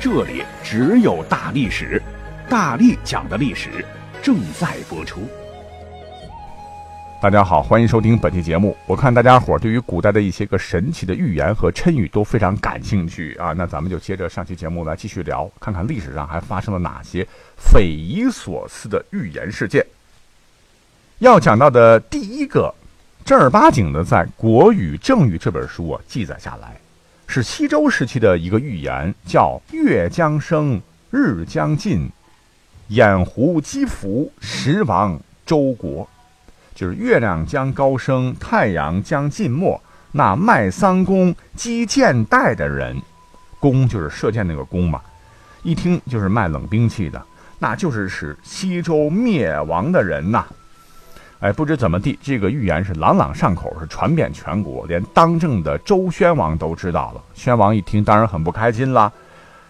这里只有大历史，大力讲的历史正在播出。大家好，欢迎收听本期节目。我看大家伙对于古代的一些个神奇的寓言和谶语都非常感兴趣啊，那咱们就接着上期节目来继续聊，看看历史上还发生了哪些匪夷所思的预言事件。要讲到的第一个，正儿八经的在《国语正语》这本书啊记载下来，是西周时期的一个寓言，叫“月将升，日将尽，掩狐击伏，时亡周国”。就是月亮将高升，太阳将尽没。那卖桑弓击箭袋的人，弓就是射箭那个弓嘛，一听就是卖冷兵器的，那就是使西周灭亡的人呐。哎，不知怎么地，这个预言是朗朗上口，是传遍全国，连当政的周宣王都知道了。宣王一听，当然很不开心啦。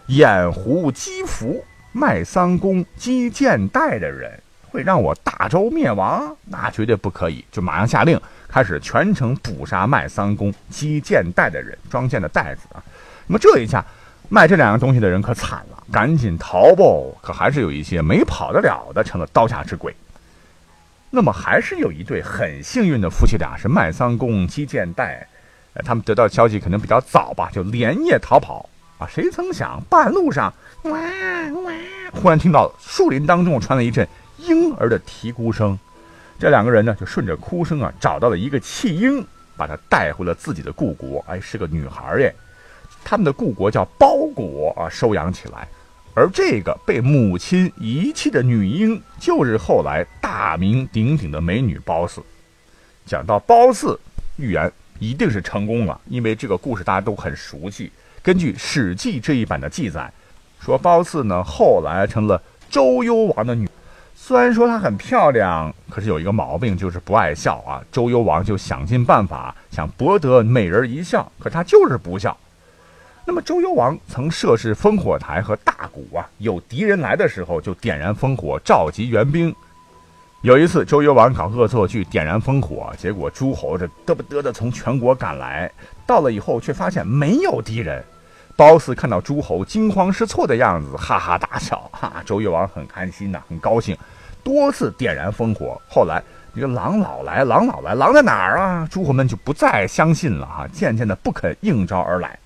掩狐击伏，卖桑弓击箭袋的人。会让我大周灭亡？那绝对不可以！就马上下令，开始全城捕杀卖桑弓、击箭袋的人，装箭的袋子啊。那么这一下，卖这两样东西的人可惨了，赶紧逃吧。可还是有一些没跑得了的，成了刀下之鬼。那么还是有一对很幸运的夫妻俩，是卖桑弓、击箭袋。呃，他们得到消息可能比较早吧，就连夜逃跑啊。谁曾想半路上，哇哇，忽然听到树林当中传来一阵。婴儿的啼哭声，这两个人呢就顺着哭声啊找到了一个弃婴，把他带回了自己的故国。哎，是个女孩耶，他们的故国叫包国啊，收养起来。而这个被母亲遗弃的女婴，就是后来大名鼎鼎的美女褒姒。讲到褒姒，预言一定是成功了，因为这个故事大家都很熟悉。根据《史记》这一版的记载，说褒姒呢后来成了周幽王的女。虽然说她很漂亮，可是有一个毛病，就是不爱笑啊。周幽王就想尽办法想博得美人一笑，可她就是不笑。那么周幽王曾设置烽火台和大鼓啊，有敌人来的时候就点燃烽火，召集援兵。有一次周幽王搞恶作剧，点燃烽火，结果诸侯这嘚不嘚的从全国赶来，到了以后却发现没有敌人。褒姒看到诸侯惊慌失措的样子，哈哈大笑。哈，周幽王很开心呐，很高兴，多次点燃烽火。后来这个狼老来，狼老来，狼在哪儿啊？诸侯们就不再相信了哈，渐渐的不肯应招而来。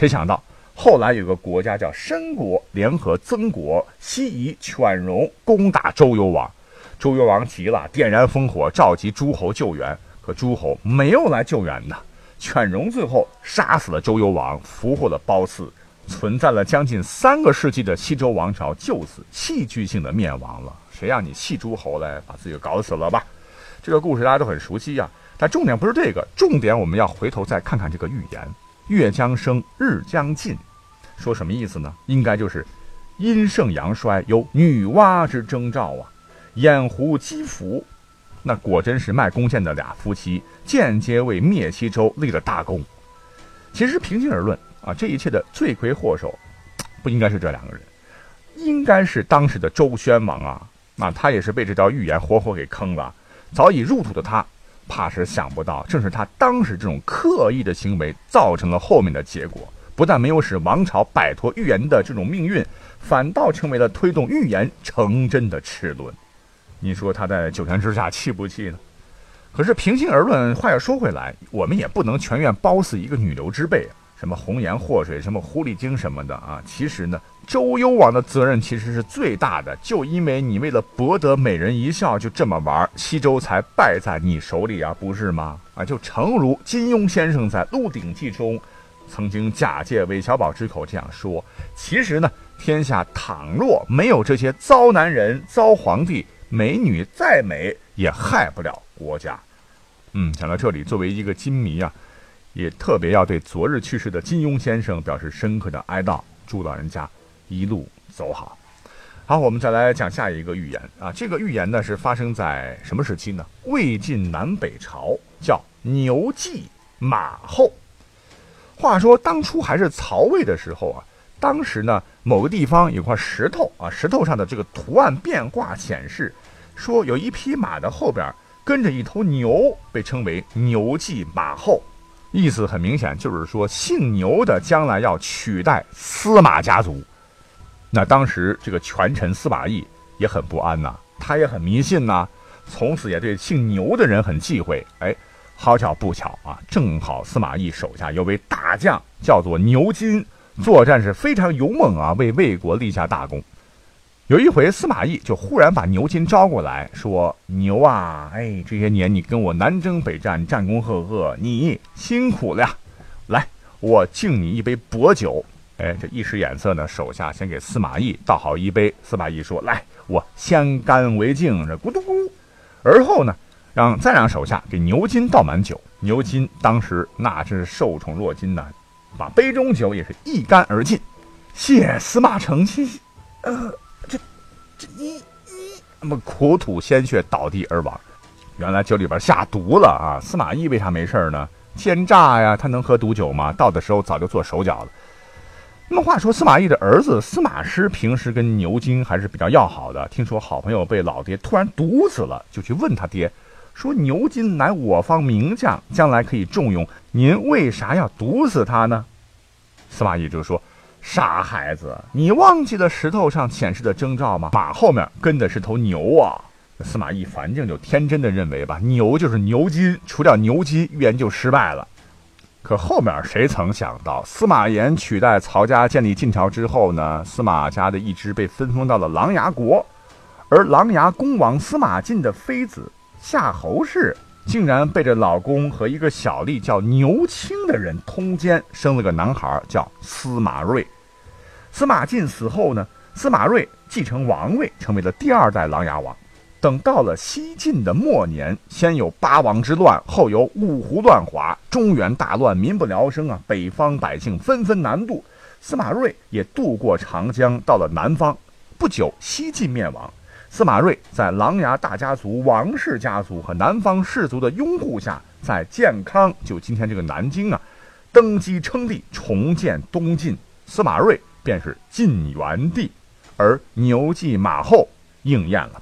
谁想到后来有个国家叫申国，联合曾国、西夷、犬戎攻打周幽王。周幽王急了，点燃烽火，召集诸侯救援。可诸侯没有来救援呢。犬戎最后杀死了周幽王，俘获了褒姒，存在了将近三个世纪的西周王朝就此戏剧性的灭亡了。谁让你戏诸侯来把自己搞死了吧？这个故事大家都很熟悉呀。但重点不是这个，重点我们要回头再看看这个预言：月将升，日将尽，说什么意思呢？应该就是阴盛阳衰，有女娲之征兆啊。掩狐击伏。那果真是卖弓箭的俩夫妻，间接为灭西周立了大功。其实平心而论啊，这一切的罪魁祸首，不应该是这两个人，应该是当时的周宣王啊。那他也是被这条预言活活给坑了。早已入土的他，怕是想不到，正是他当时这种刻意的行为，造成了后面的结果。不但没有使王朝摆脱预言的这种命运，反倒成为了推动预言成真的齿轮。你说他在九泉之下气不气呢？可是平心而论，话又说回来，我们也不能全怨褒姒一个女流之辈啊，什么红颜祸水，什么狐狸精什么的啊。其实呢，周幽王的责任其实是最大的，就因为你为了博得美人一笑，就这么玩，西周才败在你手里啊，不是吗？啊，就诚如金庸先生在《鹿鼎记》中曾经假借韦小宝之口这样说：其实呢，天下倘若没有这些糟男人、糟皇帝。美女再美也害不了国家。嗯，讲到这里，作为一个金迷啊，也特别要对昨日去世的金庸先生表示深刻的哀悼，祝老人家一路走好。好，我们再来讲下一个寓言啊。这个寓言呢是发生在什么时期呢？魏晋南北朝，叫牛骑马后。话说当初还是曹魏的时候啊，当时呢某个地方有块石头啊，石头上的这个图案变卦显示，说有一匹马的后边跟着一头牛，被称为牛骑马后。意思很明显，就是说姓牛的将来要取代司马家族。那当时这个权臣司马懿也很不安呐，他也很迷信呐，从此也对姓牛的人很忌讳。哎，好巧不巧啊，正好司马懿手下有位大将叫做牛金，作战是非常勇猛啊，为魏国立下大功。有一回，司马懿就忽然把牛金招过来说：“牛啊，哎，这些年你跟我南征北战，战功赫赫，你辛苦了呀，来，我敬你一杯薄酒。”哎，这一使眼色呢，手下先给司马懿倒好一杯。司马懿说：“来，我先干为敬。”这咕嘟咕，而后呢，让再让手下给牛金倒满酒。牛金当时那真是受宠若惊呐，把杯中酒也是一干而尽。谢司马承亲，呃，一一那么苦吐鲜血倒地而亡。原来酒里边下毒了啊！司马懿为啥没事呢？奸诈呀，他能喝毒酒吗？到的时候早就做手脚了。那么话说，司马懿的儿子司马师平时跟牛金还是比较要好的。听说好朋友被老爹突然毒死了，就去问他爹，说牛金乃我方名将，将来可以重用，您为啥要毒死他呢？司马懿就说：“傻孩子，你忘记了石头上显示的征兆吗？马后面跟的是头牛啊！”司马懿反正就天真的认为吧，牛就是牛金，除掉牛金，预言就失败了。可后面谁曾想到，司马炎取代曹家建立晋朝之后呢？司马家的一支被分封到了琅琊国，而琅琊公王司马晋的妃子夏侯氏，竟然背着老公和一个小吏叫牛青的人通奸，生了个男孩叫司马睿。司马晋死后呢，司马睿继承王位，成为了第二代琅琊王。等到了西晋的末年，先有八王之乱，后有五胡乱华，中原大乱，民不聊生啊！北方百姓纷纷南渡，司马睿也渡过长江，到了南方。不久，西晋灭亡，司马睿在琅琊大家族、王氏家族和南方士族的拥护下，在建康（就今天这个南京啊）登基称帝，重建东晋。司马睿便是晋元帝，而牛继马后应验了。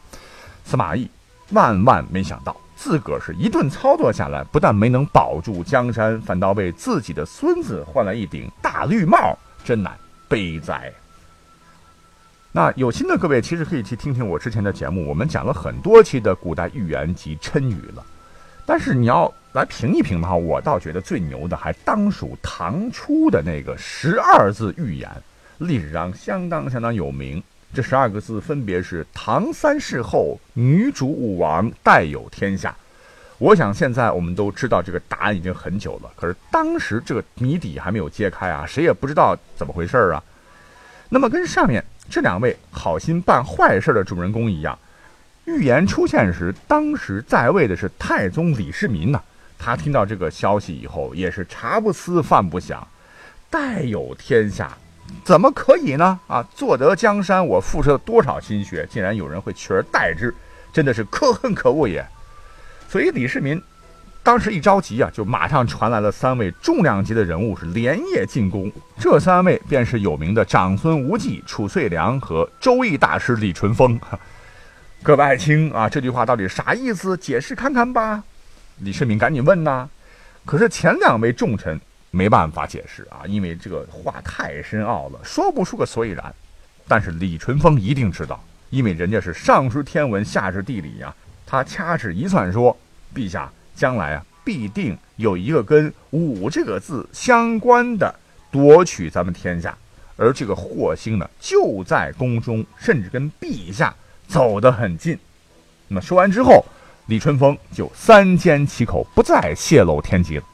司马懿万万没想到，自个儿是一顿操作下来，不但没能保住江山，反倒为自己的孙子换了一顶大绿帽，真乃悲哉！那有心的各位，其实可以去听听我之前的节目，我们讲了很多期的古代寓言及谶语了。但是你要来评一评的话，我倒觉得最牛的还当属唐初的那个十二字寓言，历史上相当相当有名。这十二个字分别是“唐三世后，女主武王，代有天下”。我想现在我们都知道这个答案已经很久了，可是当时这个谜底还没有揭开啊，谁也不知道怎么回事啊。那么跟上面这两位好心办坏事的主人公一样，预言出现时，当时在位的是太宗李世民呐。他听到这个消息以后，也是茶不思饭不想，代有天下。怎么可以呢？啊，坐得江山，我付出了多少心血，竟然有人会取而代之，真的是可恨可恶也。所以李世民当时一着急啊，就马上传来了三位重量级的人物，是连夜进宫。这三位便是有名的长孙无忌、褚遂良和周易大师李淳风。各位爱卿啊，这句话到底啥意思？解释看看吧。李世民赶紧问呐。可是前两位重臣。没办法解释啊，因为这个话太深奥了，说不出个所以然。但是李淳风一定知道，因为人家是上知天文，下知地理呀。他掐指一算说：“陛下将来啊，必定有一个跟‘武’这个字相关的夺取咱们天下，而这个祸星呢，就在宫中，甚至跟陛下走得很近。”那么说完之后，李淳风就三缄其口，不再泄露天机了。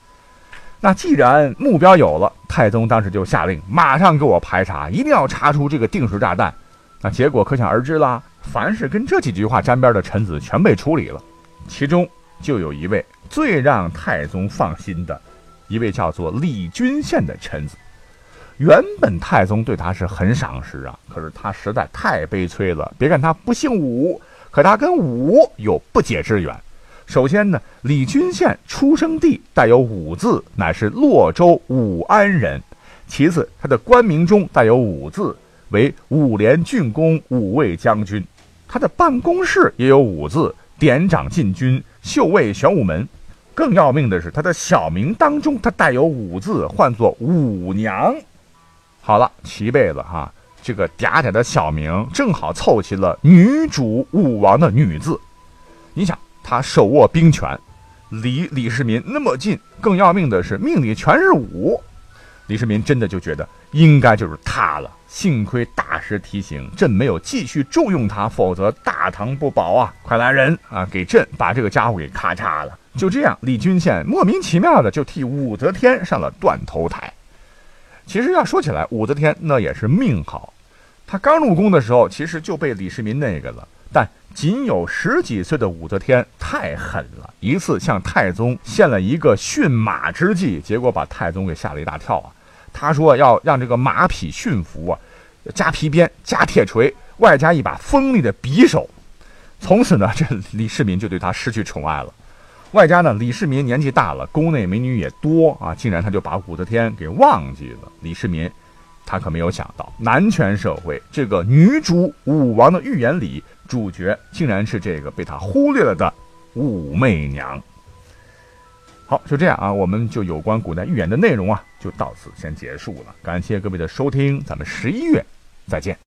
那既然目标有了，太宗当时就下令，马上给我排查，一定要查出这个定时炸弹。那结果可想而知啦。凡是跟这几句话沾边的臣子，全被处理了。其中就有一位最让太宗放心的，一位叫做李君羡的臣子。原本太宗对他是很赏识啊，可是他实在太悲催了。别看他不姓武，可他跟武有不解之缘。首先呢，李君羡出生地带有武字，乃是洛州武安人。其次，他的官名中带有武字，为武连郡公、武卫将军。他的办公室也有武字，典掌禁军、秀卫玄武门。更要命的是，他的小名当中他带有武字，唤作武娘。好了，齐备了哈，这个嗲嗲的小名正好凑齐了女主武王的女字。你想，他手握兵权，离李世民那么近，更要命的是命里全是武。李世民真的就觉得应该就是他了。幸亏大师提醒，朕没有继续重用他，否则大唐不保啊！快来人啊，给朕把这个家伙给咔嚓了。就这样，李君羡莫名其妙的就替武则天上了断头台。其实要说起来，武则天那也是命好，他刚入宫的时候，其实就被李世民那个了。但仅有十几岁的武则天太狠了，一次向太宗献了一个驯马之计，结果把太宗给吓了一大跳啊！他说要让这个马匹驯服啊，加皮鞭、加铁锤，外加一把锋利的匕首。从此呢，这李世民就对他失去宠爱了。外加呢，李世民年纪大了，宫内美女也多啊，竟然他就把武则天给忘记了。李世民他可没有想到，男权社会这个女主武王的预言里，主角竟然是这个被他忽略了的武媚娘。好，就这样啊，我们就有关古代预言的内容啊，就到此先结束了。感谢各位的收听，咱们十一月再见。